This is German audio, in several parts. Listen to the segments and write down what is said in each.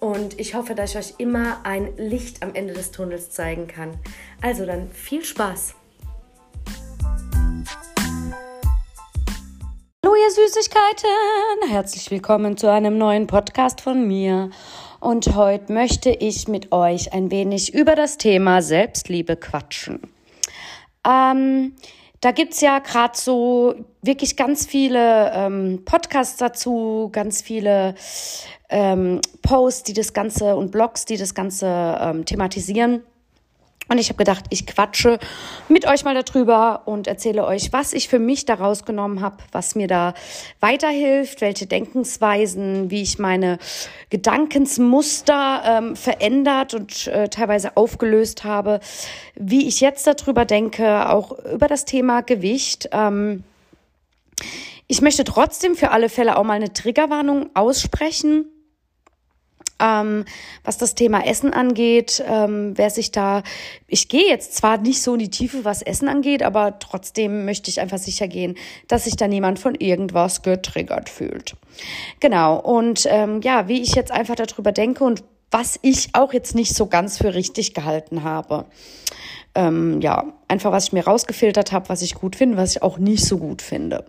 Und ich hoffe, dass ich euch immer ein Licht am Ende des Tunnels zeigen kann. Also dann viel Spaß! Hallo ihr Süßigkeiten! Herzlich willkommen zu einem neuen Podcast von mir. Und heute möchte ich mit euch ein wenig über das Thema Selbstliebe quatschen. Ähm, da gibt's ja gerade so wirklich ganz viele ähm, Podcasts dazu, ganz viele ähm, Posts, die das Ganze und Blogs, die das Ganze ähm, thematisieren. Und ich habe gedacht, ich quatsche mit euch mal darüber und erzähle euch, was ich für mich daraus genommen habe, was mir da weiterhilft, welche Denkensweisen, wie ich meine Gedankensmuster ähm, verändert und äh, teilweise aufgelöst habe, wie ich jetzt darüber denke, auch über das Thema Gewicht. Ähm, ich möchte trotzdem für alle Fälle auch mal eine Triggerwarnung aussprechen ähm, was das Thema Essen angeht, ähm, wer sich da, ich gehe jetzt zwar nicht so in die Tiefe, was Essen angeht, aber trotzdem möchte ich einfach sicher gehen, dass sich da niemand von irgendwas getriggert fühlt. Genau, und ähm, ja, wie ich jetzt einfach darüber denke und was ich auch jetzt nicht so ganz für richtig gehalten habe. Ähm, ja, einfach was ich mir rausgefiltert habe, was ich gut finde, was ich auch nicht so gut finde.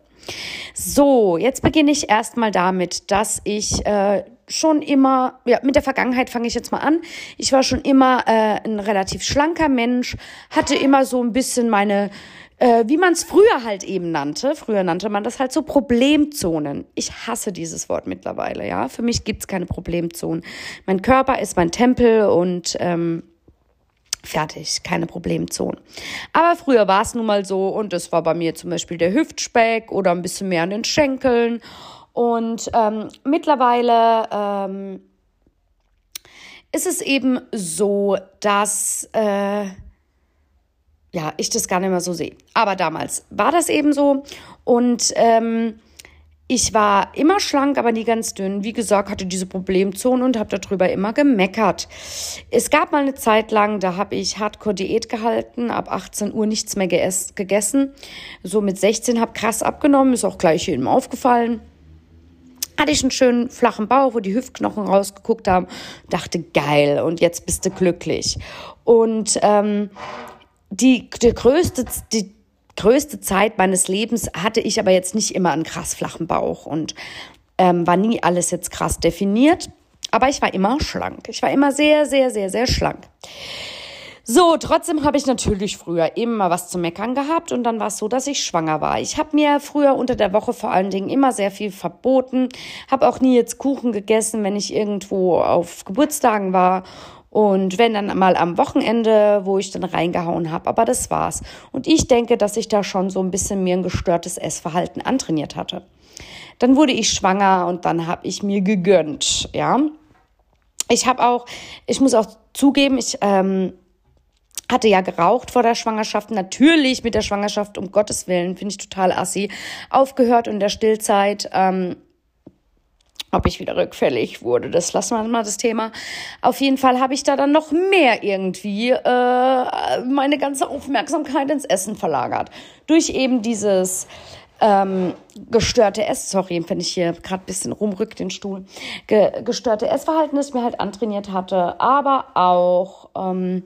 So, jetzt beginne ich erstmal damit, dass ich äh, schon immer, ja, mit der Vergangenheit fange ich jetzt mal an. Ich war schon immer äh, ein relativ schlanker Mensch, hatte immer so ein bisschen meine, äh, wie man es früher halt eben nannte, früher nannte man das halt so Problemzonen. Ich hasse dieses Wort mittlerweile, ja. Für mich gibt's keine Problemzonen. Mein Körper ist mein Tempel und ähm, Fertig, keine Problemzonen. Aber früher war es nun mal so und es war bei mir zum Beispiel der Hüftspeck oder ein bisschen mehr an den Schenkeln. Und ähm, mittlerweile ähm, ist es eben so, dass äh, ja, ich das gar nicht mehr so sehe. Aber damals war das eben so. Und ähm, ich war immer schlank, aber nie ganz dünn. Wie gesagt, hatte diese Problemzone und habe darüber immer gemeckert. Es gab mal eine Zeit lang, da habe ich Hardcore-Diät gehalten, ab 18 Uhr nichts mehr gegessen. So mit 16 habe krass abgenommen, ist auch gleich jedem aufgefallen. Hatte ich einen schönen flachen Bauch, wo die Hüftknochen rausgeguckt haben. Dachte, geil, und jetzt bist du glücklich. Und ähm, die, die größte, die, größte Zeit meines Lebens hatte ich aber jetzt nicht immer einen krass flachen Bauch und ähm, war nie alles jetzt krass definiert. Aber ich war immer schlank. Ich war immer sehr, sehr, sehr, sehr schlank. So, trotzdem habe ich natürlich früher immer was zu meckern gehabt und dann war es so, dass ich schwanger war. Ich habe mir früher unter der Woche vor allen Dingen immer sehr viel verboten, habe auch nie jetzt Kuchen gegessen, wenn ich irgendwo auf Geburtstagen war und wenn dann mal am Wochenende, wo ich dann reingehauen habe, aber das war's. Und ich denke, dass ich da schon so ein bisschen mir ein gestörtes Essverhalten antrainiert hatte. Dann wurde ich schwanger und dann habe ich mir gegönnt, ja. Ich habe auch, ich muss auch zugeben, ich ähm, hatte ja geraucht vor der Schwangerschaft, natürlich mit der Schwangerschaft, um Gottes Willen, finde ich total assi, aufgehört in der Stillzeit. Ähm, ob ich wieder rückfällig wurde. Das lassen wir mal das Thema. Auf jeden Fall habe ich da dann noch mehr irgendwie äh, meine ganze Aufmerksamkeit ins Essen verlagert. Durch eben dieses ähm, gestörte Ess, sorry, wenn ich hier gerade bisschen rumrück den Stuhl, Ge gestörte Essverhalten, das mir halt antrainiert hatte, aber auch ähm,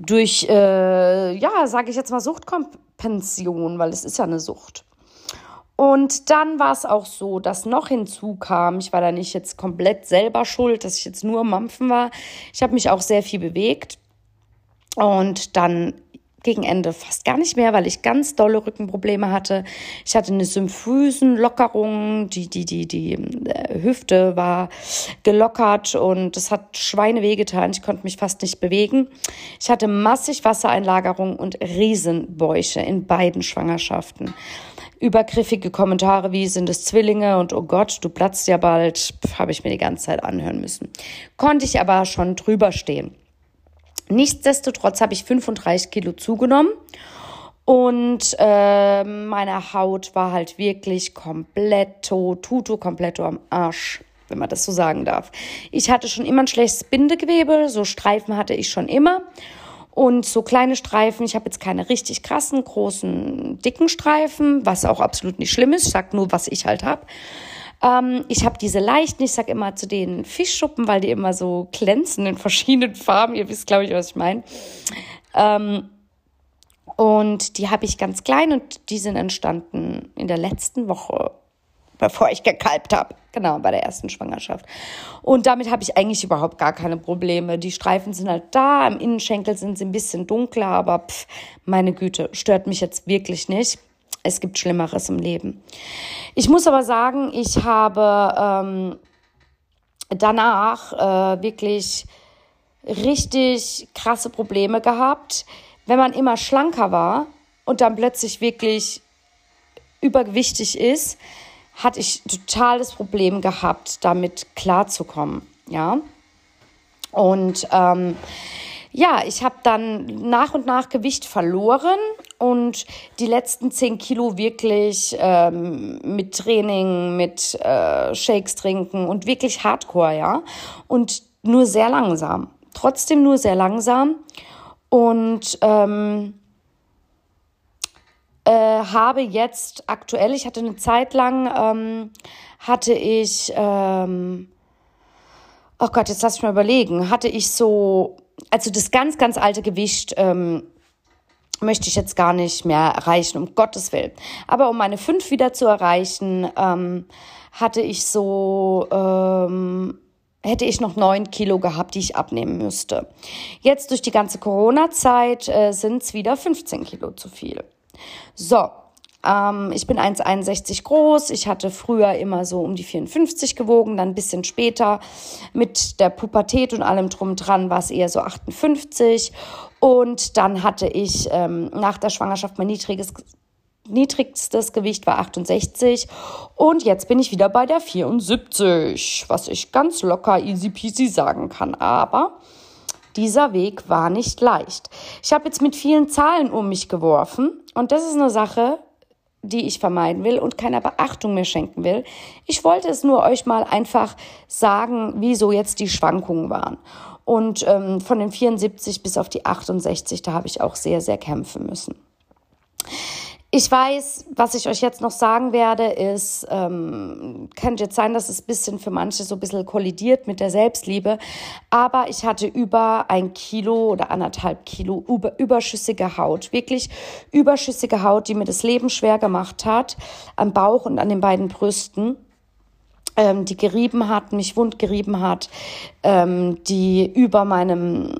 durch, äh, ja, sage ich jetzt mal Suchtkompension, weil es ist ja eine Sucht. Und dann war es auch so, dass noch hinzukam, ich war da nicht jetzt komplett selber schuld, dass ich jetzt nur Mampfen war. Ich habe mich auch sehr viel bewegt. Und dann gegen Ende fast gar nicht mehr, weil ich ganz dolle Rückenprobleme hatte. Ich hatte eine Symphysenlockerung, die, die, die, die äh, Hüfte war gelockert und es hat Schweine wehgetan. Ich konnte mich fast nicht bewegen. Ich hatte massig Wassereinlagerung und Riesenbäuche in beiden Schwangerschaften. Übergriffige Kommentare wie sind es Zwillinge und oh Gott, du platzt ja bald, habe ich mir die ganze Zeit anhören müssen. Konnte ich aber schon drüber stehen. Nichtsdestotrotz habe ich 35 Kilo zugenommen und äh, meine Haut war halt wirklich kompletto, tutu kompletto am Arsch, wenn man das so sagen darf. Ich hatte schon immer ein schlechtes Bindegewebe, so Streifen hatte ich schon immer. Und so kleine Streifen, ich habe jetzt keine richtig krassen, großen, dicken Streifen, was auch absolut nicht schlimm ist. Ich sag nur, was ich halt habe. Ähm, ich habe diese leichten, ich sag immer zu den Fischschuppen, weil die immer so glänzen in verschiedenen Farben. Ihr wisst, glaube ich, was ich meine. Ähm, und die habe ich ganz klein und die sind entstanden in der letzten Woche, bevor ich gekalbt habe. Genau, bei der ersten Schwangerschaft. Und damit habe ich eigentlich überhaupt gar keine Probleme. Die Streifen sind halt da, im Innenschenkel sind sie ein bisschen dunkler, aber pff, meine Güte, stört mich jetzt wirklich nicht es gibt Schlimmeres im Leben. Ich muss aber sagen, ich habe ähm, danach äh, wirklich richtig krasse Probleme gehabt, wenn man immer schlanker war und dann plötzlich wirklich übergewichtig ist, hatte ich total das Problem gehabt, damit klarzukommen. Ja. Und ähm, ja, ich habe dann nach und nach Gewicht verloren und die letzten zehn Kilo wirklich ähm, mit Training, mit äh, Shakes trinken und wirklich Hardcore, ja. Und nur sehr langsam. Trotzdem nur sehr langsam. Und ähm, äh, habe jetzt aktuell, ich hatte eine Zeit lang, ähm, hatte ich, ähm, oh Gott, jetzt lass ich mal überlegen, hatte ich so also das ganz, ganz alte Gewicht ähm, möchte ich jetzt gar nicht mehr erreichen, um Gottes Willen. Aber um meine fünf wieder zu erreichen, ähm, hatte ich so, ähm, hätte ich noch neun Kilo gehabt, die ich abnehmen müsste. Jetzt durch die ganze Corona-Zeit äh, sind es wieder 15 Kilo zu viel. So, ähm, ich bin 1,61 groß. Ich hatte früher immer so um die 54 gewogen, dann ein bisschen später mit der Pubertät und allem drum dran war es eher so 58. Und dann hatte ich ähm, nach der Schwangerschaft mein niedriges niedrigstes Gewicht war 68 und jetzt bin ich wieder bei der 74, was ich ganz locker easy peasy sagen kann. Aber dieser Weg war nicht leicht. Ich habe jetzt mit vielen Zahlen um mich geworfen und das ist eine Sache, die ich vermeiden will und keiner Beachtung mehr schenken will. Ich wollte es nur euch mal einfach sagen, wieso jetzt die Schwankungen waren. Und ähm, von den 74 bis auf die 68, da habe ich auch sehr, sehr kämpfen müssen. Ich weiß, was ich euch jetzt noch sagen werde, ist, ähm, könnte jetzt sein, dass es bisschen für manche so ein bisschen kollidiert mit der Selbstliebe, aber ich hatte über ein Kilo oder anderthalb Kilo über, überschüssige Haut, wirklich überschüssige Haut, die mir das Leben schwer gemacht hat, am Bauch und an den beiden Brüsten ähm, die gerieben hat, mich wund gerieben hat, ähm, die über meinem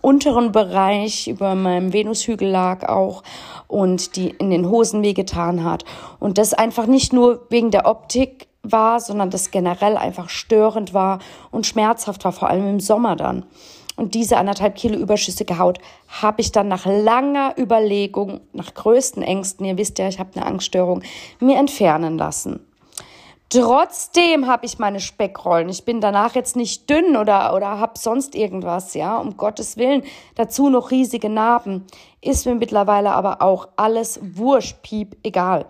unteren Bereich, über meinem Venushügel lag auch und die in den Hosen wehgetan hat. Und das einfach nicht nur wegen der Optik war, sondern das generell einfach störend war und schmerzhaft war, vor allem im Sommer dann. Und diese anderthalb Kilo überschüssige Haut habe ich dann nach langer Überlegung, nach größten Ängsten, ihr wisst ja, ich habe eine Angststörung, mir entfernen lassen. Trotzdem habe ich meine Speckrollen. Ich bin danach jetzt nicht dünn oder, oder habe sonst irgendwas, ja, um Gottes Willen. Dazu noch riesige Narben. Ist mir mittlerweile aber auch alles wurscht, piep, egal.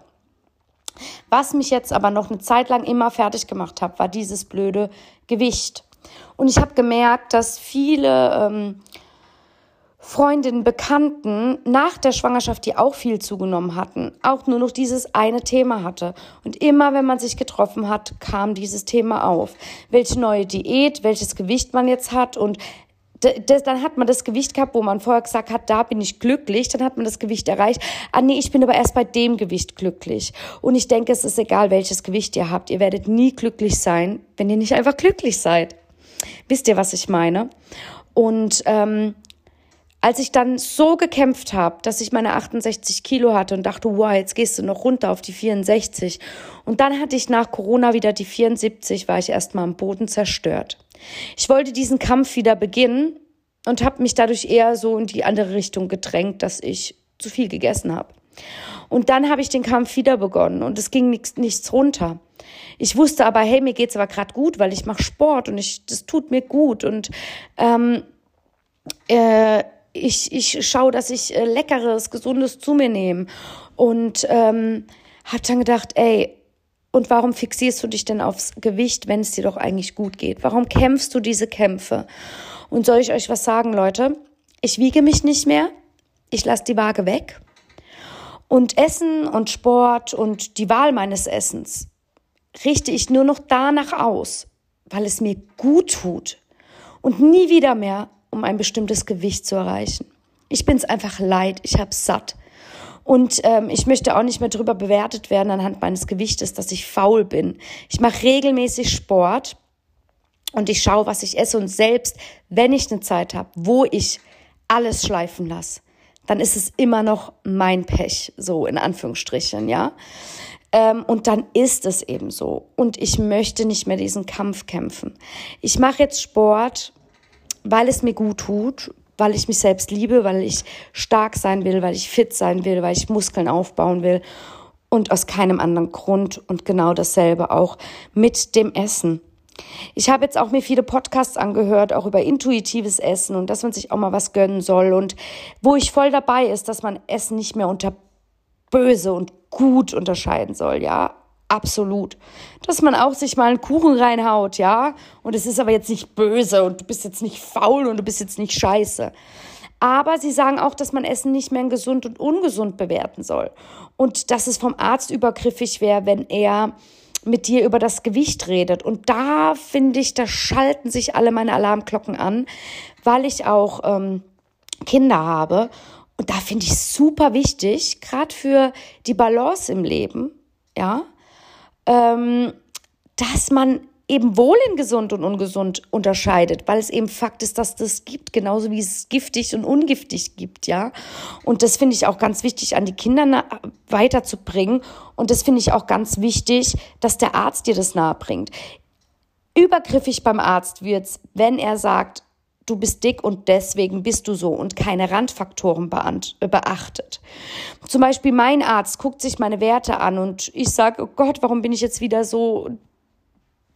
Was mich jetzt aber noch eine Zeit lang immer fertig gemacht hat, war dieses blöde Gewicht. Und ich habe gemerkt, dass viele ähm, Freundinnen, Bekannten nach der Schwangerschaft, die auch viel zugenommen hatten, auch nur noch dieses eine Thema hatte. Und immer, wenn man sich getroffen hat, kam dieses Thema auf. Welche neue Diät, welches Gewicht man jetzt hat und das, dann hat man das Gewicht gehabt, wo man vorher gesagt hat, da bin ich glücklich, dann hat man das Gewicht erreicht. Ah nee, ich bin aber erst bei dem Gewicht glücklich. Und ich denke, es ist egal, welches Gewicht ihr habt. Ihr werdet nie glücklich sein, wenn ihr nicht einfach glücklich seid. Wisst ihr, was ich meine? Und ähm, als ich dann so gekämpft habe, dass ich meine 68 Kilo hatte und dachte, wow, jetzt gehst du noch runter auf die 64. Und dann hatte ich nach Corona wieder die 74, war ich erstmal am Boden zerstört. Ich wollte diesen Kampf wieder beginnen und habe mich dadurch eher so in die andere Richtung gedrängt, dass ich zu viel gegessen habe. Und dann habe ich den Kampf wieder begonnen und es ging nichts, nichts runter. Ich wusste aber, hey, mir geht's aber gerade gut, weil ich mache Sport und ich, das tut mir gut und ähm, äh, ich, ich schaue, dass ich äh, Leckeres, Gesundes zu mir nehme. Und ähm, habe dann gedacht, ey, und warum fixierst du dich denn aufs Gewicht, wenn es dir doch eigentlich gut geht? Warum kämpfst du diese Kämpfe? Und soll ich euch was sagen, Leute? Ich wiege mich nicht mehr. Ich lasse die Waage weg. Und Essen und Sport und die Wahl meines Essens richte ich nur noch danach aus, weil es mir gut tut und nie wieder mehr um ein bestimmtes Gewicht zu erreichen. Ich bin es einfach leid, ich habe satt. Und ähm, ich möchte auch nicht mehr darüber bewertet werden anhand meines Gewichtes, dass ich faul bin. Ich mache regelmäßig Sport und ich schaue, was ich esse. Und selbst wenn ich eine Zeit habe, wo ich alles schleifen lasse, dann ist es immer noch mein Pech, so in Anführungsstrichen, ja. Ähm, und dann ist es eben so. Und ich möchte nicht mehr diesen Kampf kämpfen. Ich mache jetzt Sport weil es mir gut tut, weil ich mich selbst liebe, weil ich stark sein will, weil ich fit sein will, weil ich Muskeln aufbauen will und aus keinem anderen Grund und genau dasselbe auch mit dem Essen. Ich habe jetzt auch mir viele Podcasts angehört, auch über intuitives Essen und dass man sich auch mal was gönnen soll und wo ich voll dabei ist, dass man Essen nicht mehr unter böse und gut unterscheiden soll, ja absolut. Dass man auch sich mal einen Kuchen reinhaut, ja. Und es ist aber jetzt nicht böse und du bist jetzt nicht faul und du bist jetzt nicht scheiße. Aber sie sagen auch, dass man Essen nicht mehr in gesund und ungesund bewerten soll. Und dass es vom Arzt übergriffig wäre, wenn er mit dir über das Gewicht redet. Und da finde ich, da schalten sich alle meine Alarmglocken an, weil ich auch ähm, Kinder habe. Und da finde ich super wichtig, gerade für die Balance im Leben, ja, ähm, dass man eben wohl in gesund und ungesund unterscheidet, weil es eben Fakt ist, dass das gibt, genauso wie es giftig und ungiftig gibt, ja. Und das finde ich auch ganz wichtig an die Kinder weiterzubringen. Und das finde ich auch ganz wichtig, dass der Arzt dir das nahebringt. Übergriffig beim Arzt wird's, wenn er sagt, du bist dick und deswegen bist du so und keine Randfaktoren beachtet. Zum Beispiel mein Arzt guckt sich meine Werte an und ich sage, oh Gott, warum bin ich jetzt wieder so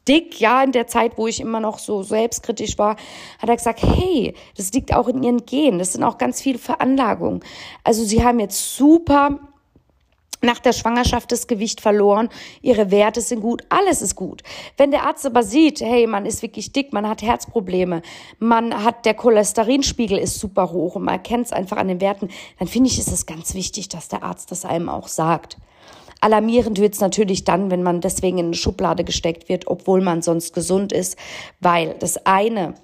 dick, ja, in der Zeit, wo ich immer noch so selbstkritisch war, hat er gesagt, hey, das liegt auch in ihren Genen, das sind auch ganz viele Veranlagungen. Also sie haben jetzt super nach der Schwangerschaft das Gewicht verloren, ihre Werte sind gut, alles ist gut. Wenn der Arzt aber sieht, hey, man ist wirklich dick, man hat Herzprobleme, man hat, der Cholesterinspiegel ist super hoch und man erkennt es einfach an den Werten, dann finde ich, ist es ganz wichtig, dass der Arzt das einem auch sagt. Alarmierend wird es natürlich dann, wenn man deswegen in eine Schublade gesteckt wird, obwohl man sonst gesund ist, weil das eine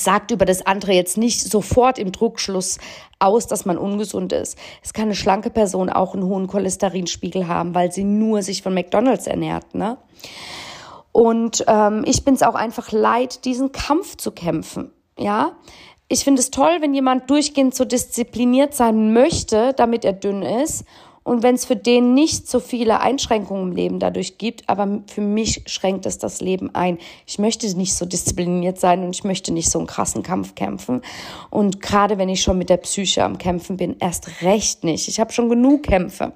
sagt über das andere jetzt nicht sofort im Druckschluss aus, dass man ungesund ist. Es kann eine schlanke Person auch einen hohen Cholesterinspiegel haben, weil sie nur sich von McDonald's ernährt. Ne? Und ähm, ich bin es auch einfach leid, diesen Kampf zu kämpfen. Ja, ich finde es toll, wenn jemand durchgehend so diszipliniert sein möchte, damit er dünn ist und wenn es für den nicht so viele Einschränkungen im Leben dadurch gibt, aber für mich schränkt es das Leben ein. Ich möchte nicht so diszipliniert sein und ich möchte nicht so einen krassen Kampf kämpfen. Und gerade wenn ich schon mit der Psyche am Kämpfen bin, erst recht nicht. Ich habe schon genug Kämpfe.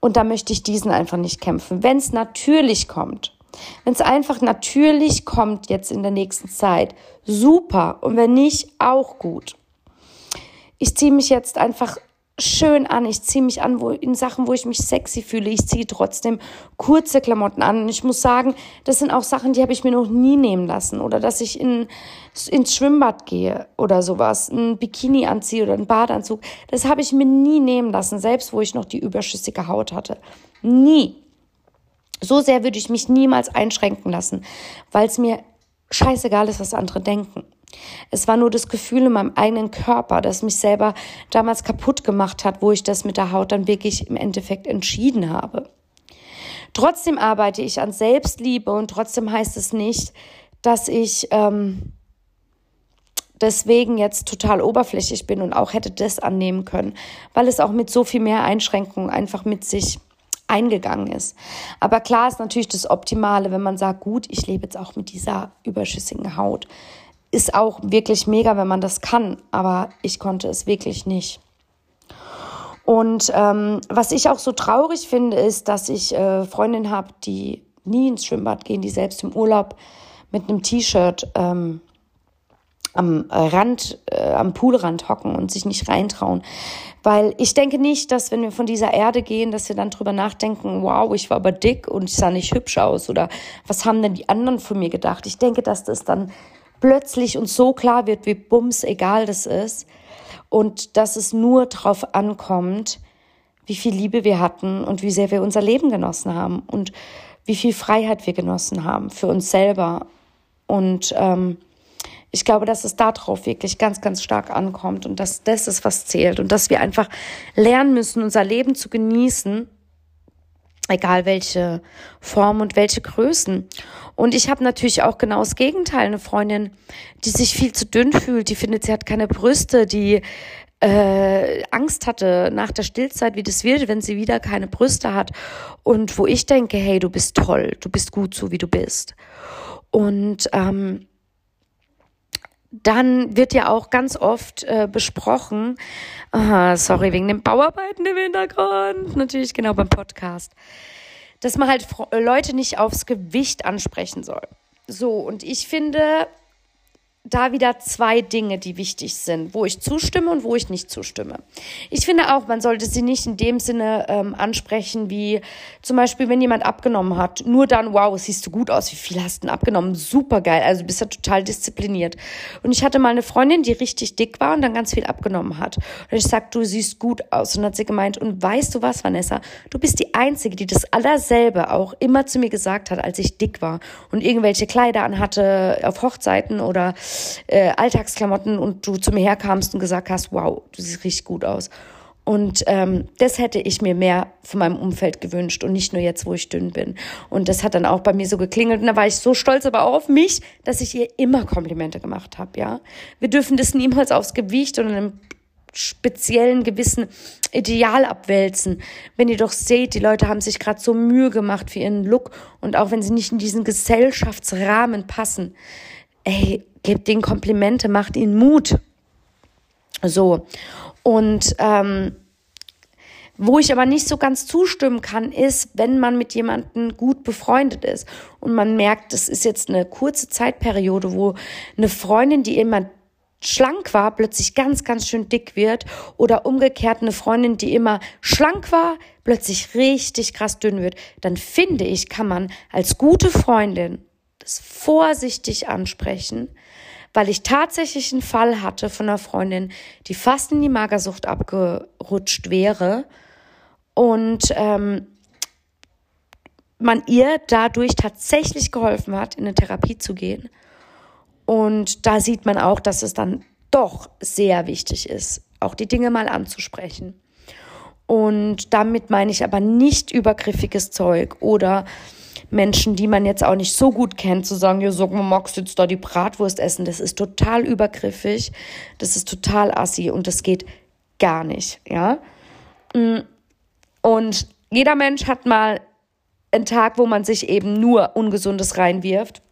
Und da möchte ich diesen einfach nicht kämpfen. Wenn es natürlich kommt, wenn es einfach natürlich kommt jetzt in der nächsten Zeit, super. Und wenn nicht, auch gut. Ich ziehe mich jetzt einfach schön an. Ich ziehe mich an wo, in Sachen, wo ich mich sexy fühle. Ich ziehe trotzdem kurze Klamotten an. Und ich muss sagen, das sind auch Sachen, die habe ich mir noch nie nehmen lassen. Oder dass ich in, ins Schwimmbad gehe oder sowas, ein Bikini anziehe oder einen Badeanzug. Das habe ich mir nie nehmen lassen, selbst wo ich noch die überschüssige Haut hatte. Nie. So sehr würde ich mich niemals einschränken lassen, weil es mir scheißegal ist, was andere denken. Es war nur das Gefühl in meinem eigenen Körper, das mich selber damals kaputt gemacht hat, wo ich das mit der Haut dann wirklich im Endeffekt entschieden habe. Trotzdem arbeite ich an Selbstliebe und trotzdem heißt es nicht, dass ich ähm, deswegen jetzt total oberflächlich bin und auch hätte das annehmen können, weil es auch mit so viel mehr Einschränkungen einfach mit sich eingegangen ist. Aber klar ist natürlich das Optimale, wenn man sagt, gut, ich lebe jetzt auch mit dieser überschüssigen Haut. Ist auch wirklich mega, wenn man das kann, aber ich konnte es wirklich nicht. Und ähm, was ich auch so traurig finde, ist, dass ich äh, Freundinnen habe, die nie ins Schwimmbad gehen, die selbst im Urlaub mit einem T-Shirt ähm, am Rand, äh, am Poolrand hocken und sich nicht reintrauen. Weil ich denke nicht, dass wenn wir von dieser Erde gehen, dass wir dann drüber nachdenken, wow, ich war aber dick und ich sah nicht hübsch aus oder was haben denn die anderen von mir gedacht? Ich denke, dass das dann plötzlich uns so klar wird, wie bums egal das ist und dass es nur darauf ankommt, wie viel Liebe wir hatten und wie sehr wir unser Leben genossen haben und wie viel Freiheit wir genossen haben für uns selber. Und ähm, ich glaube, dass es darauf wirklich ganz, ganz stark ankommt und dass das ist, was zählt und dass wir einfach lernen müssen, unser Leben zu genießen, egal welche Form und welche Größen. Und ich habe natürlich auch genau das Gegenteil, eine Freundin, die sich viel zu dünn fühlt, die findet, sie hat keine Brüste, die äh, Angst hatte nach der Stillzeit, wie das wird, wenn sie wieder keine Brüste hat. Und wo ich denke, hey, du bist toll, du bist gut so, wie du bist. Und ähm, dann wird ja auch ganz oft äh, besprochen, aha, sorry, wegen den Bauarbeiten im Hintergrund, natürlich genau beim Podcast, dass man halt Leute nicht aufs Gewicht ansprechen soll. So, und ich finde, da wieder zwei Dinge, die wichtig sind, wo ich zustimme und wo ich nicht zustimme. Ich finde auch, man sollte sie nicht in dem Sinne ähm, ansprechen, wie zum Beispiel, wenn jemand abgenommen hat, nur dann, wow, siehst du gut aus, wie viel hast du denn abgenommen? Super geil, also bist ja total diszipliniert. Und ich hatte mal eine Freundin, die richtig dick war und dann ganz viel abgenommen hat. Und ich sag, du siehst gut aus. Und hat sie gemeint, und weißt du was, Vanessa, du bist die Einzige, die das allerselbe auch immer zu mir gesagt hat, als ich dick war und irgendwelche Kleider anhatte auf Hochzeiten oder äh, Alltagsklamotten und du zu mir herkamst und gesagt hast, wow, du siehst richtig gut aus. Und ähm, das hätte ich mir mehr von meinem Umfeld gewünscht und nicht nur jetzt, wo ich dünn bin. Und das hat dann auch bei mir so geklingelt und da war ich so stolz aber auch auf mich, dass ich ihr immer Komplimente gemacht habe, ja. Wir dürfen das niemals aufs Gewicht oder einem speziellen gewissen Ideal abwälzen. Wenn ihr doch seht, die Leute haben sich gerade so Mühe gemacht für ihren Look und auch wenn sie nicht in diesen Gesellschaftsrahmen passen, ey, gebt ihnen Komplimente, macht ihnen Mut. So. Und ähm, wo ich aber nicht so ganz zustimmen kann, ist, wenn man mit jemandem gut befreundet ist und man merkt, das ist jetzt eine kurze Zeitperiode, wo eine Freundin, die immer schlank war, plötzlich ganz, ganz schön dick wird oder umgekehrt eine Freundin, die immer schlank war, plötzlich richtig krass dünn wird, dann finde ich, kann man als gute Freundin das vorsichtig ansprechen, weil ich tatsächlich einen Fall hatte von einer Freundin, die fast in die Magersucht abgerutscht wäre und ähm, man ihr dadurch tatsächlich geholfen hat, in eine Therapie zu gehen. Und da sieht man auch, dass es dann doch sehr wichtig ist, auch die Dinge mal anzusprechen. Und damit meine ich aber nicht übergriffiges Zeug oder Menschen, die man jetzt auch nicht so gut kennt, zu sagen, ja, sag mal, magst du jetzt da die Bratwurst essen? Das ist total übergriffig, das ist total assi und das geht gar nicht, ja. Mm. Und jeder Mensch hat mal einen Tag, wo man sich eben nur Ungesundes reinwirft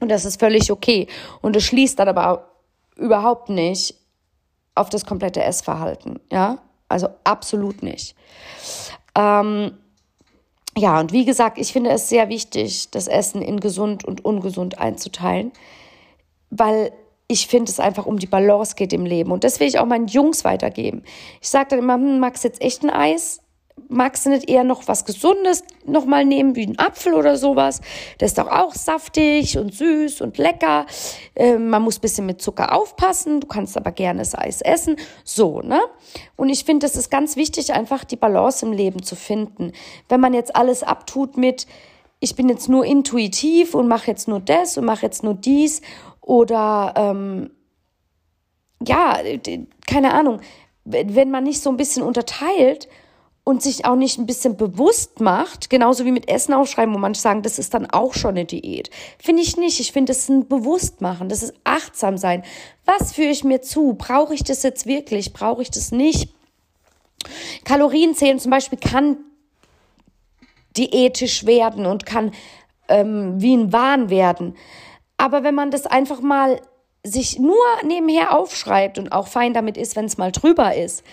und das ist völlig okay. Und es schließt dann aber überhaupt nicht auf das komplette Essverhalten, ja. Also absolut nicht. Ähm, ja, und wie gesagt, ich finde es sehr wichtig, das Essen in gesund und ungesund einzuteilen, weil ich finde es einfach um die Balance geht im Leben. Und das will ich auch meinen Jungs weitergeben. Ich sage dann immer, hm, magst du jetzt echt ein Eis? Magst du nicht eher noch was Gesundes nochmal nehmen, wie einen Apfel oder sowas? Der ist doch auch saftig und süß und lecker. Ähm, man muss bisschen mit Zucker aufpassen. Du kannst aber gerne das Eis essen. So, ne? Und ich finde, es ist ganz wichtig, einfach die Balance im Leben zu finden. Wenn man jetzt alles abtut mit, ich bin jetzt nur intuitiv und mache jetzt nur das und mache jetzt nur dies oder, ähm, ja, keine Ahnung. Wenn man nicht so ein bisschen unterteilt und sich auch nicht ein bisschen bewusst macht, genauso wie mit Essen aufschreiben, wo manche sagen, das ist dann auch schon eine Diät. Finde ich nicht. Ich finde, das ist ein Bewusstmachen, das ist achtsam sein. Was führe ich mir zu? Brauche ich das jetzt wirklich? Brauche ich das nicht? Kalorien zählen zum Beispiel kann diätisch werden und kann ähm, wie ein Wahn werden. Aber wenn man das einfach mal sich nur nebenher aufschreibt und auch fein damit ist, wenn es mal drüber ist,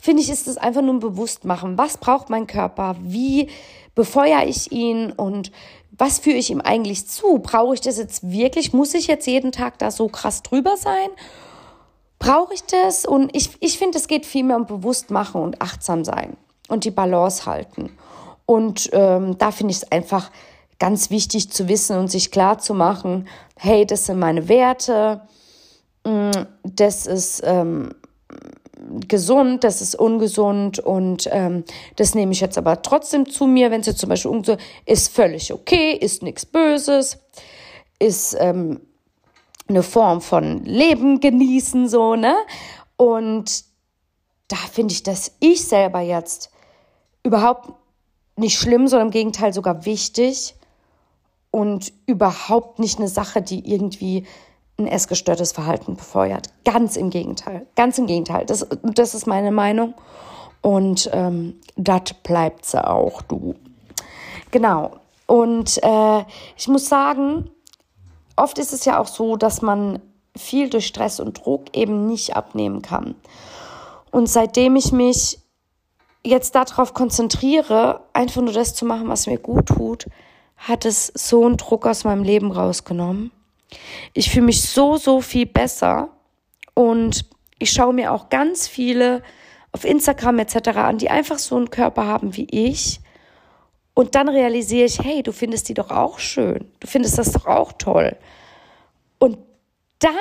finde ich, ist es einfach nur ein Bewusstmachen. Was braucht mein Körper? Wie befeuere ich ihn? Und was führe ich ihm eigentlich zu? Brauche ich das jetzt wirklich? Muss ich jetzt jeden Tag da so krass drüber sein? Brauche ich das? Und ich, ich finde, es geht viel mehr um Bewusstmachen und achtsam sein und die Balance halten. Und ähm, da finde ich es einfach ganz wichtig zu wissen und sich klar zu machen, hey, das sind meine Werte, das ist ähm, gesund, das ist ungesund und ähm, das nehme ich jetzt aber trotzdem zu mir, wenn es jetzt zum Beispiel ungesund ist, völlig okay, ist nichts Böses, ist ähm, eine Form von Leben genießen, so, ne? Und da finde ich, dass ich selber jetzt überhaupt nicht schlimm, sondern im Gegenteil sogar wichtig und überhaupt nicht eine Sache, die irgendwie ein essgestörtes Verhalten befeuert. Ganz im Gegenteil. Ganz im Gegenteil. Das, das ist meine Meinung. Und ähm, das bleibt sie auch, du. Genau. Und äh, ich muss sagen, oft ist es ja auch so, dass man viel durch Stress und Druck eben nicht abnehmen kann. Und seitdem ich mich jetzt darauf konzentriere, einfach nur das zu machen, was mir gut tut, hat es so einen Druck aus meinem Leben rausgenommen. Ich fühle mich so, so viel besser und ich schaue mir auch ganz viele auf Instagram etc. an, die einfach so einen Körper haben wie ich. Und dann realisiere ich, hey, du findest die doch auch schön. Du findest das doch auch toll. Und dann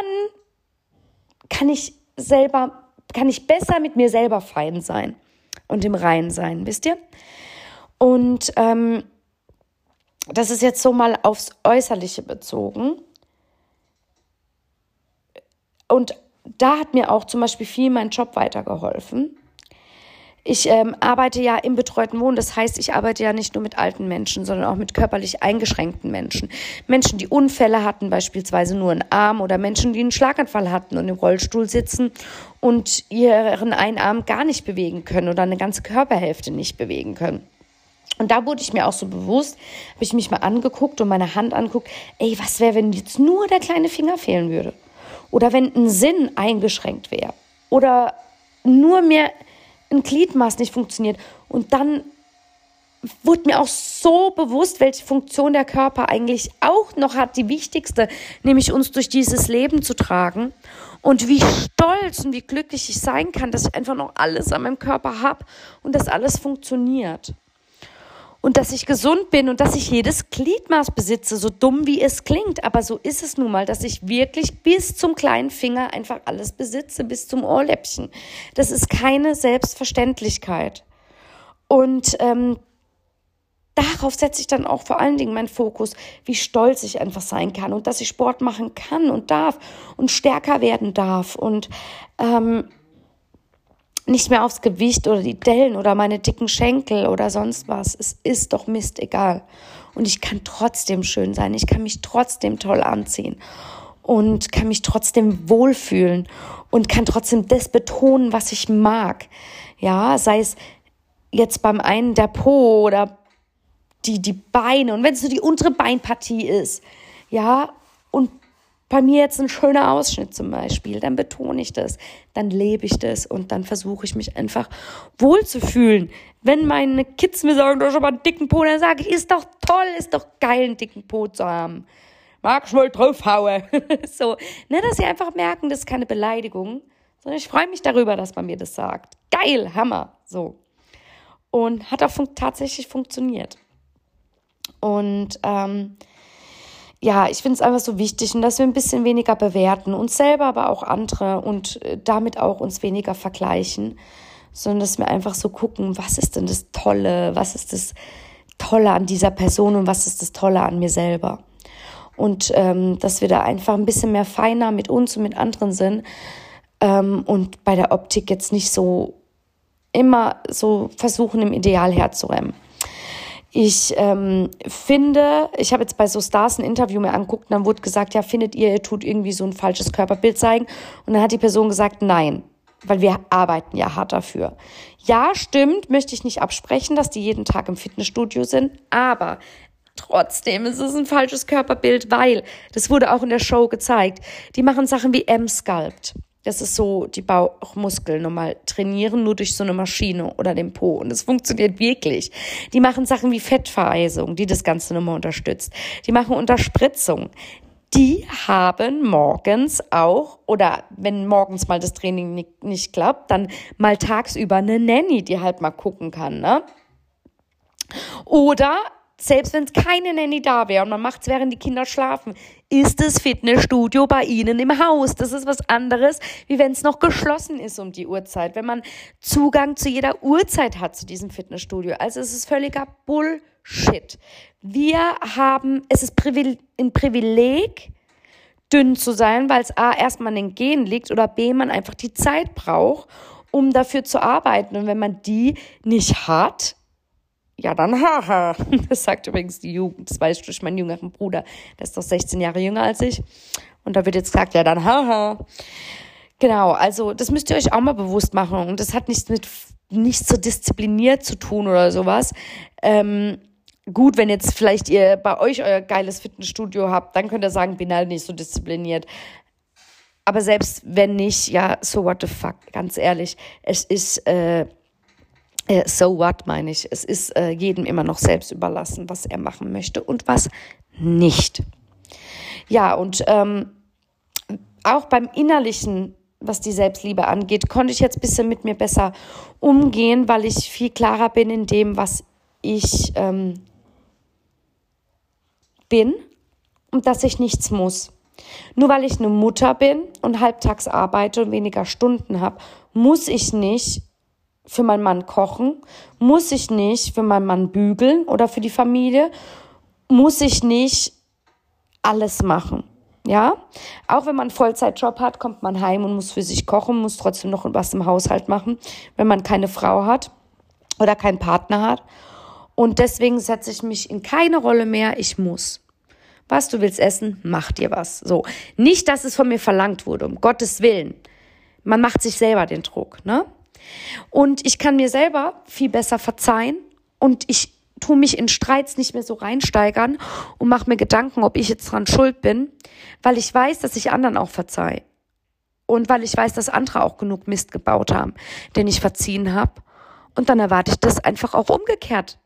kann ich selber, kann ich besser mit mir selber fein sein und im Rein sein, wisst ihr? Und ähm, das ist jetzt so mal aufs Äußerliche bezogen. Und da hat mir auch zum Beispiel viel mein Job weitergeholfen. Ich ähm, arbeite ja im betreuten Wohnen, das heißt, ich arbeite ja nicht nur mit alten Menschen, sondern auch mit körperlich eingeschränkten Menschen. Menschen, die Unfälle hatten, beispielsweise nur einen Arm, oder Menschen, die einen Schlaganfall hatten und im Rollstuhl sitzen und ihren einen Arm gar nicht bewegen können oder eine ganze Körperhälfte nicht bewegen können. Und da wurde ich mir auch so bewusst, habe ich mich mal angeguckt und meine Hand angeguckt, ey, was wäre, wenn jetzt nur der kleine Finger fehlen würde? Oder wenn ein Sinn eingeschränkt wäre? Oder nur mehr ein Gliedmaß nicht funktioniert? Und dann wurde mir auch so bewusst, welche Funktion der Körper eigentlich auch noch hat, die wichtigste, nämlich uns durch dieses Leben zu tragen. Und wie stolz und wie glücklich ich sein kann, dass ich einfach noch alles an meinem Körper habe und dass alles funktioniert und dass ich gesund bin und dass ich jedes Gliedmaß besitze, so dumm wie es klingt. Aber so ist es nun mal, dass ich wirklich bis zum kleinen Finger einfach alles besitze, bis zum Ohrläppchen. Das ist keine Selbstverständlichkeit. Und ähm, darauf setze ich dann auch vor allen Dingen meinen Fokus, wie stolz ich einfach sein kann und dass ich Sport machen kann und darf und stärker werden darf und ähm, nicht mehr aufs Gewicht oder die Dellen oder meine dicken Schenkel oder sonst was. Es ist doch Mist egal. Und ich kann trotzdem schön sein. Ich kann mich trotzdem toll anziehen und kann mich trotzdem wohlfühlen und kann trotzdem das betonen, was ich mag. Ja, sei es jetzt beim einen der Po oder die, die Beine und wenn es nur die untere Beinpartie ist. Ja, und bei mir jetzt ein schöner Ausschnitt zum Beispiel, dann betone ich das, dann lebe ich das und dann versuche ich mich einfach wohlzufühlen. Wenn meine Kids mir sagen, du hast aber einen dicken Po, dann sage ich, ist doch toll, ist doch geil, einen dicken Po zu haben. Magst du mal draufhauen? so, ne, dass sie einfach merken, das ist keine Beleidigung, sondern ich freue mich darüber, dass man mir das sagt. Geil, Hammer, so. Und hat auch fun tatsächlich funktioniert. Und ähm, ja, ich finde es einfach so wichtig und dass wir ein bisschen weniger bewerten, uns selber, aber auch andere und äh, damit auch uns weniger vergleichen, sondern dass wir einfach so gucken, was ist denn das Tolle, was ist das Tolle an dieser Person und was ist das Tolle an mir selber. Und ähm, dass wir da einfach ein bisschen mehr feiner mit uns und mit anderen sind ähm, und bei der Optik jetzt nicht so immer so versuchen, im Ideal herzurennen. Ich ähm, finde, ich habe jetzt bei so Stars ein Interview mir anguckt, und dann wurde gesagt, ja, findet ihr, ihr tut irgendwie so ein falsches Körperbild zeigen? Und dann hat die Person gesagt, nein, weil wir arbeiten ja hart dafür. Ja, stimmt, möchte ich nicht absprechen, dass die jeden Tag im Fitnessstudio sind, aber trotzdem ist es ein falsches Körperbild, weil, das wurde auch in der Show gezeigt, die machen Sachen wie M-Sculpt. Das ist so, die Bauchmuskeln nochmal trainieren, nur durch so eine Maschine oder den Po. Und es funktioniert wirklich. Die machen Sachen wie Fettvereisung, die das Ganze nochmal unterstützt. Die machen Unterspritzung. Die haben morgens auch, oder wenn morgens mal das Training nicht, nicht klappt, dann mal tagsüber eine Nanny, die halt mal gucken kann, ne? Oder selbst wenn es keine Nanny da wäre und man macht es, während die Kinder schlafen, ist das Fitnessstudio bei Ihnen im Haus. Das ist was anderes, wie wenn es noch geschlossen ist um die Uhrzeit, wenn man Zugang zu jeder Uhrzeit hat zu diesem Fitnessstudio. Also es ist völliger Bullshit. Wir haben, es ist ein Privileg, dünn zu sein, weil es A, erstmal in den Gen liegt oder B, man einfach die Zeit braucht, um dafür zu arbeiten. Und wenn man die nicht hat, ja, dann haha. Das sagt übrigens die Jugend. Das weiß ich durch meinen jüngeren Bruder. Der ist doch 16 Jahre jünger als ich. Und da wird jetzt gesagt, ja, dann haha. Genau, also das müsst ihr euch auch mal bewusst machen. Und das hat nichts mit nichts so diszipliniert zu tun oder sowas. Ähm, gut, wenn jetzt vielleicht ihr bei euch euer geiles Fitnessstudio habt, dann könnt ihr sagen, bin halt nicht so diszipliniert. Aber selbst wenn nicht, ja, so what the fuck, ganz ehrlich. Es ist äh, so what meine ich. Es ist äh, jedem immer noch selbst überlassen, was er machen möchte und was nicht. Ja, und ähm, auch beim Innerlichen, was die Selbstliebe angeht, konnte ich jetzt ein bisschen mit mir besser umgehen, weil ich viel klarer bin in dem, was ich ähm, bin und dass ich nichts muss. Nur weil ich eine Mutter bin und halbtags arbeite und weniger Stunden habe, muss ich nicht für meinen Mann kochen, muss ich nicht für meinen Mann bügeln oder für die Familie, muss ich nicht alles machen. Ja, auch wenn man einen Vollzeitjob hat, kommt man heim und muss für sich kochen, muss trotzdem noch was im Haushalt machen, wenn man keine Frau hat oder keinen Partner hat. Und deswegen setze ich mich in keine Rolle mehr, ich muss. Was du willst essen, mach dir was. So. Nicht, dass es von mir verlangt wurde, um Gottes Willen. Man macht sich selber den Druck, ne? Und ich kann mir selber viel besser verzeihen und ich tue mich in Streits nicht mehr so reinsteigern und mache mir Gedanken, ob ich jetzt dran schuld bin, weil ich weiß, dass ich anderen auch verzeih. Und weil ich weiß, dass andere auch genug Mist gebaut haben, den ich verziehen habe. Und dann erwarte ich das einfach auch umgekehrt,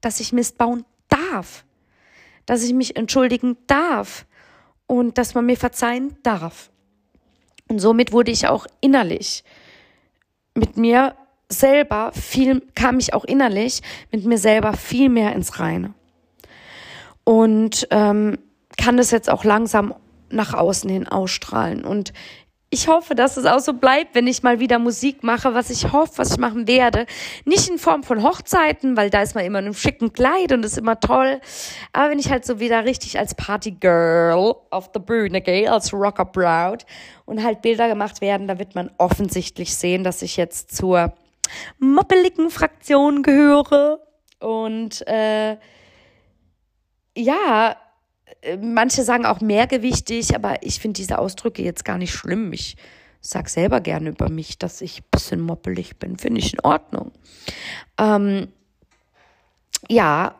dass ich Mist bauen darf, dass ich mich entschuldigen darf und dass man mir verzeihen darf. Und somit wurde ich auch innerlich mit mir selber viel, kam ich auch innerlich mit mir selber viel mehr ins Reine. Und ähm, kann das jetzt auch langsam nach außen hin ausstrahlen. Und ich hoffe, dass es auch so bleibt, wenn ich mal wieder Musik mache, was ich hoffe, was ich machen werde. Nicht in Form von Hochzeiten, weil da ist man immer in einem schicken Kleid und ist immer toll. Aber wenn ich halt so wieder richtig als Partygirl auf der Bühne gehe, als Rocker Brown und halt Bilder gemacht werden, da wird man offensichtlich sehen, dass ich jetzt zur moppeligen Fraktion gehöre. Und äh, ja, manche sagen auch mehrgewichtig, aber ich finde diese Ausdrücke jetzt gar nicht schlimm. Ich sage selber gerne über mich, dass ich ein bisschen moppelig bin. Finde ich in Ordnung. Ähm, ja,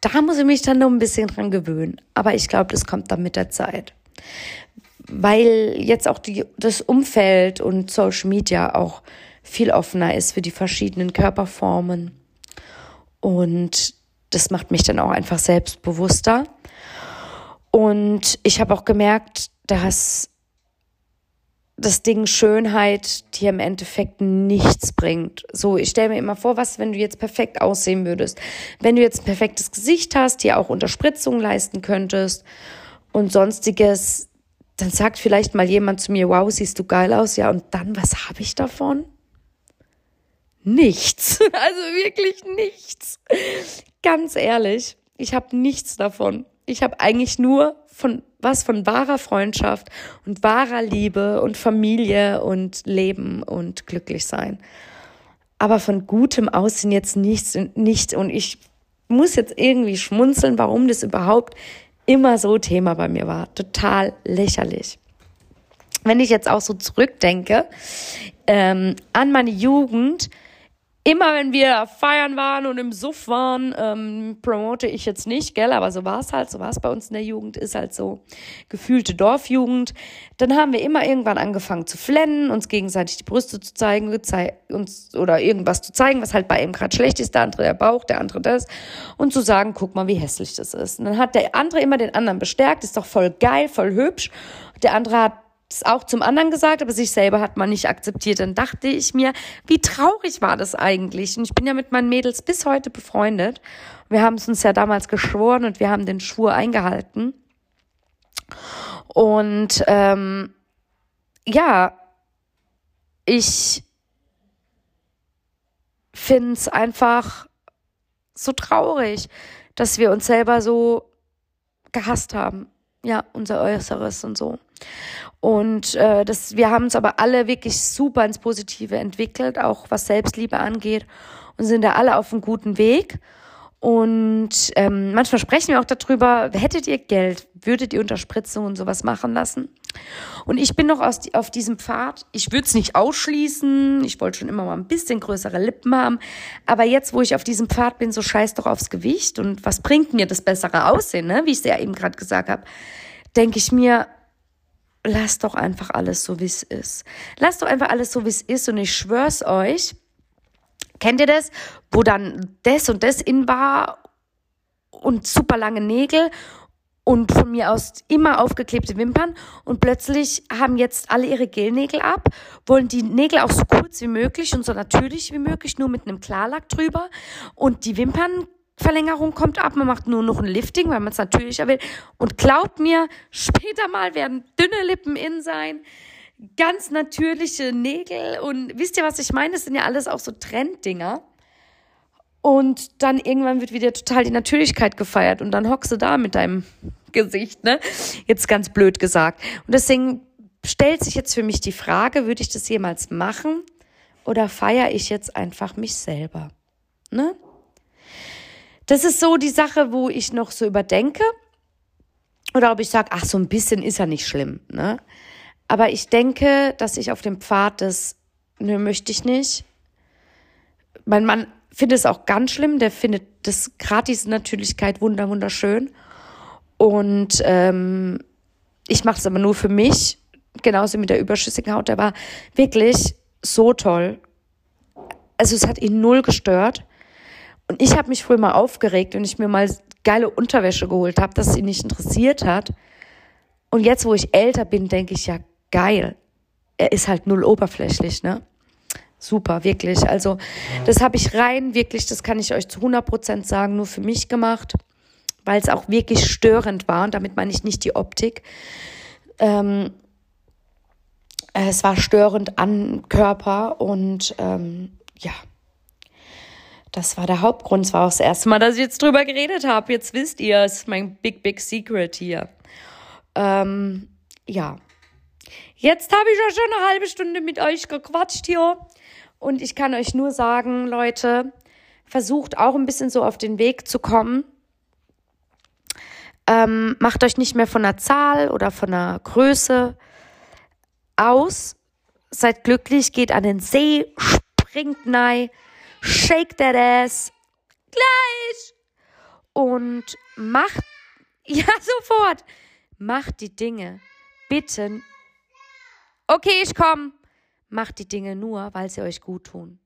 da muss ich mich dann noch ein bisschen dran gewöhnen. Aber ich glaube, das kommt dann mit der Zeit. Weil jetzt auch die, das Umfeld und Social Media auch viel offener ist für die verschiedenen Körperformen. Und das macht mich dann auch einfach selbstbewusster. Und ich habe auch gemerkt, dass das Ding Schönheit dir im Endeffekt nichts bringt. So, ich stelle mir immer vor, was, wenn du jetzt perfekt aussehen würdest. Wenn du jetzt ein perfektes Gesicht hast, dir auch Unterspritzungen leisten könntest und sonstiges, dann sagt vielleicht mal jemand zu mir, wow, siehst du geil aus. Ja, und dann, was habe ich davon? Nichts. Also wirklich nichts. Ganz ehrlich, ich habe nichts davon ich habe eigentlich nur von was von wahrer Freundschaft und wahrer Liebe und Familie und Leben und glücklich sein. aber von gutem Aussehen jetzt nichts und nichts. Und ich muss jetzt irgendwie schmunzeln, warum das überhaupt immer so Thema bei mir war. Total lächerlich. Wenn ich jetzt auch so zurückdenke ähm, an meine Jugend, immer wenn wir feiern waren und im Suff waren, ähm, promote ich jetzt nicht, gell, aber so war es halt, so war es bei uns in der Jugend, ist halt so gefühlte Dorfjugend. Dann haben wir immer irgendwann angefangen zu flennen, uns gegenseitig die Brüste zu zeigen, uns oder irgendwas zu zeigen, was halt bei ihm gerade schlecht ist, der andere der Bauch, der andere das und zu sagen, guck mal, wie hässlich das ist. Und dann hat der andere immer den anderen bestärkt, ist doch voll geil, voll hübsch. Der andere hat es auch zum anderen gesagt, aber sich selber hat man nicht akzeptiert. Dann dachte ich mir, wie traurig war das eigentlich? Und ich bin ja mit meinen Mädels bis heute befreundet. Wir haben es uns ja damals geschworen und wir haben den Schwur eingehalten. Und ähm, ja, ich finde es einfach so traurig, dass wir uns selber so gehasst haben. Ja, unser Äußeres und so. Und äh, das, wir haben uns aber alle wirklich super ins Positive entwickelt, auch was Selbstliebe angeht und sind da alle auf einem guten Weg. Und ähm, manchmal sprechen wir auch darüber, hättet ihr Geld, würdet ihr Unterspritzung und sowas machen lassen? Und ich bin noch aus, auf diesem Pfad. Ich würde es nicht ausschließen. Ich wollte schon immer mal ein bisschen größere Lippen haben. Aber jetzt, wo ich auf diesem Pfad bin, so scheiß doch aufs Gewicht. Und was bringt mir das bessere Aussehen, ne? wie ich es ja eben gerade gesagt habe, denke ich mir, lass doch einfach alles so, wie es ist. Lass doch einfach alles so, wie es ist. Und ich schwör's euch, kennt ihr das, wo dann das und das in war und super lange Nägel und von mir aus immer aufgeklebte Wimpern und plötzlich haben jetzt alle ihre Gelnägel ab, wollen die Nägel auch so kurz wie möglich und so natürlich wie möglich, nur mit einem Klarlack drüber und die Wimpern Verlängerung kommt ab, man macht nur noch ein Lifting, weil man es natürlicher will. Und glaubt mir, später mal werden dünne Lippen in sein, ganz natürliche Nägel und wisst ihr, was ich meine? Das sind ja alles auch so Trenddinger. Und dann irgendwann wird wieder total die Natürlichkeit gefeiert und dann hockst du da mit deinem Gesicht, ne? Jetzt ganz blöd gesagt. Und deswegen stellt sich jetzt für mich die Frage, würde ich das jemals machen oder feiere ich jetzt einfach mich selber? Ne? Das ist so die Sache, wo ich noch so überdenke. Oder ob ich sage, ach, so ein bisschen ist ja nicht schlimm. Ne? Aber ich denke, dass ich auf dem Pfad des, ne, möchte ich nicht. Mein Mann findet es auch ganz schlimm. Der findet das gratis Natürlichkeit wunder wunderschön. Und ähm, ich mache es aber nur für mich. Genauso mit der überschüssigen Haut. Der war wirklich so toll. Also es hat ihn null gestört. Und ich habe mich früher mal aufgeregt und ich mir mal geile Unterwäsche geholt habe, dass sie nicht interessiert hat. Und jetzt, wo ich älter bin, denke ich ja, geil. Er ist halt null oberflächlich, ne? Super, wirklich. Also, das habe ich rein, wirklich, das kann ich euch zu 100 Prozent sagen, nur für mich gemacht, weil es auch wirklich störend war. Und damit meine ich nicht die Optik. Ähm, es war störend an Körper und ähm, ja, das war der Hauptgrund. Es war auch das erste Mal, dass ich jetzt drüber geredet habe. Jetzt wisst ihr, es ist mein Big, Big Secret hier. Ähm, ja. Jetzt habe ich ja schon eine halbe Stunde mit euch gequatscht hier. Und ich kann euch nur sagen, Leute, versucht auch ein bisschen so auf den Weg zu kommen. Ähm, macht euch nicht mehr von einer Zahl oder von einer Größe aus. Seid glücklich, geht an den See, springt nein shake that ass. Gleich. Und macht, ja, sofort, macht die Dinge, bitte, okay, ich komm, macht die Dinge nur, weil sie euch gut tun.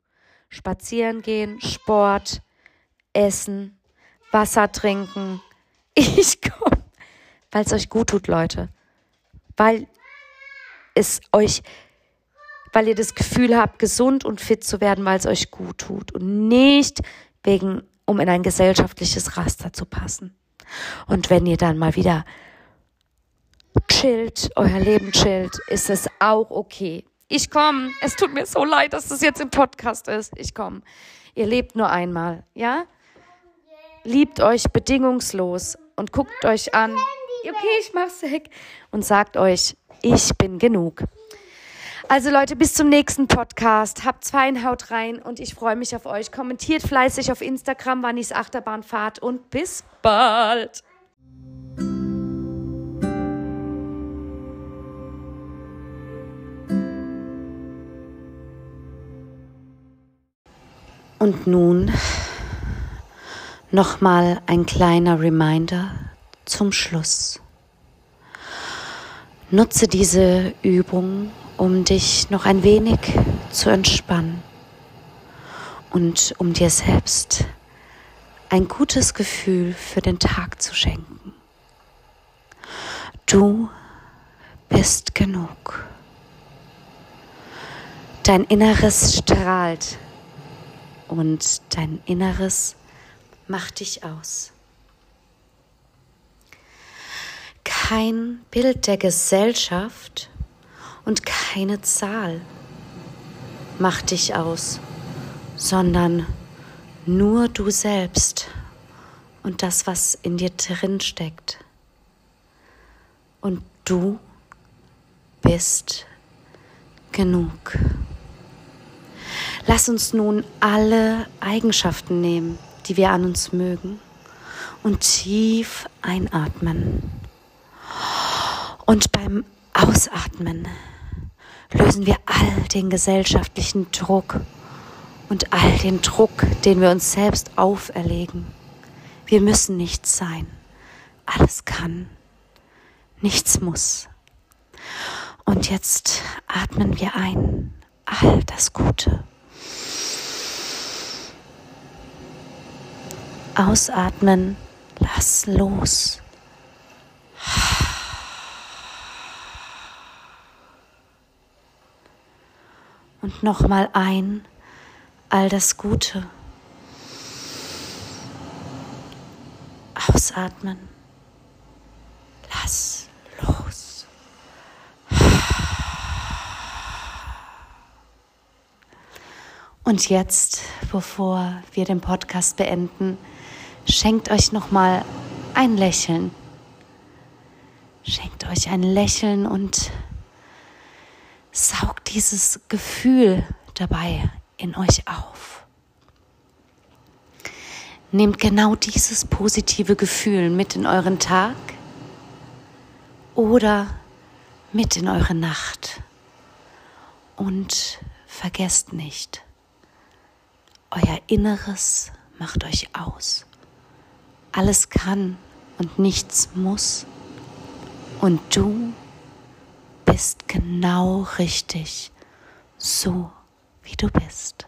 Spazieren gehen, Sport, Essen, Wasser trinken. Ich komm, weil es euch gut tut, Leute. Weil es euch weil ihr das Gefühl habt, gesund und fit zu werden, weil es euch gut tut und nicht wegen, um in ein gesellschaftliches Raster zu passen. Und wenn ihr dann mal wieder chillt, euer Leben chillt, ist es auch okay. Ich komme. Es tut mir so leid, dass das jetzt im Podcast ist. Ich komme. Ihr lebt nur einmal, ja? Liebt euch bedingungslos und guckt euch an. Okay, ich mach's weg. Und sagt euch, ich bin genug. Also Leute, bis zum nächsten Podcast. Habt zwei Haut rein und ich freue mich auf euch. Kommentiert fleißig auf Instagram, Wannis Achterbahnfahrt und bis bald. Und nun nochmal ein kleiner Reminder zum Schluss. Nutze diese Übung, um dich noch ein wenig zu entspannen und um dir selbst ein gutes Gefühl für den Tag zu schenken. Du bist genug. Dein Inneres strahlt und dein Inneres macht dich aus. Kein Bild der Gesellschaft und keine Zahl macht dich aus, sondern nur du selbst und das, was in dir drin steckt. Und du bist genug. Lass uns nun alle Eigenschaften nehmen, die wir an uns mögen, und tief einatmen. Und beim Ausatmen lösen wir all den gesellschaftlichen Druck und all den Druck, den wir uns selbst auferlegen. Wir müssen nichts sein. Alles kann. Nichts muss. Und jetzt atmen wir ein all das Gute. Ausatmen, lass los. Und nochmal ein all das Gute. Ausatmen. Lass los. Und jetzt, bevor wir den Podcast beenden, schenkt euch nochmal ein Lächeln. Schenkt euch ein Lächeln und saugt dieses Gefühl dabei in euch auf. Nehmt genau dieses positive Gefühl mit in euren Tag oder mit in eure Nacht. Und vergesst nicht, euer Inneres macht euch aus. Alles kann und nichts muss. Und du bist genau richtig, so wie du bist.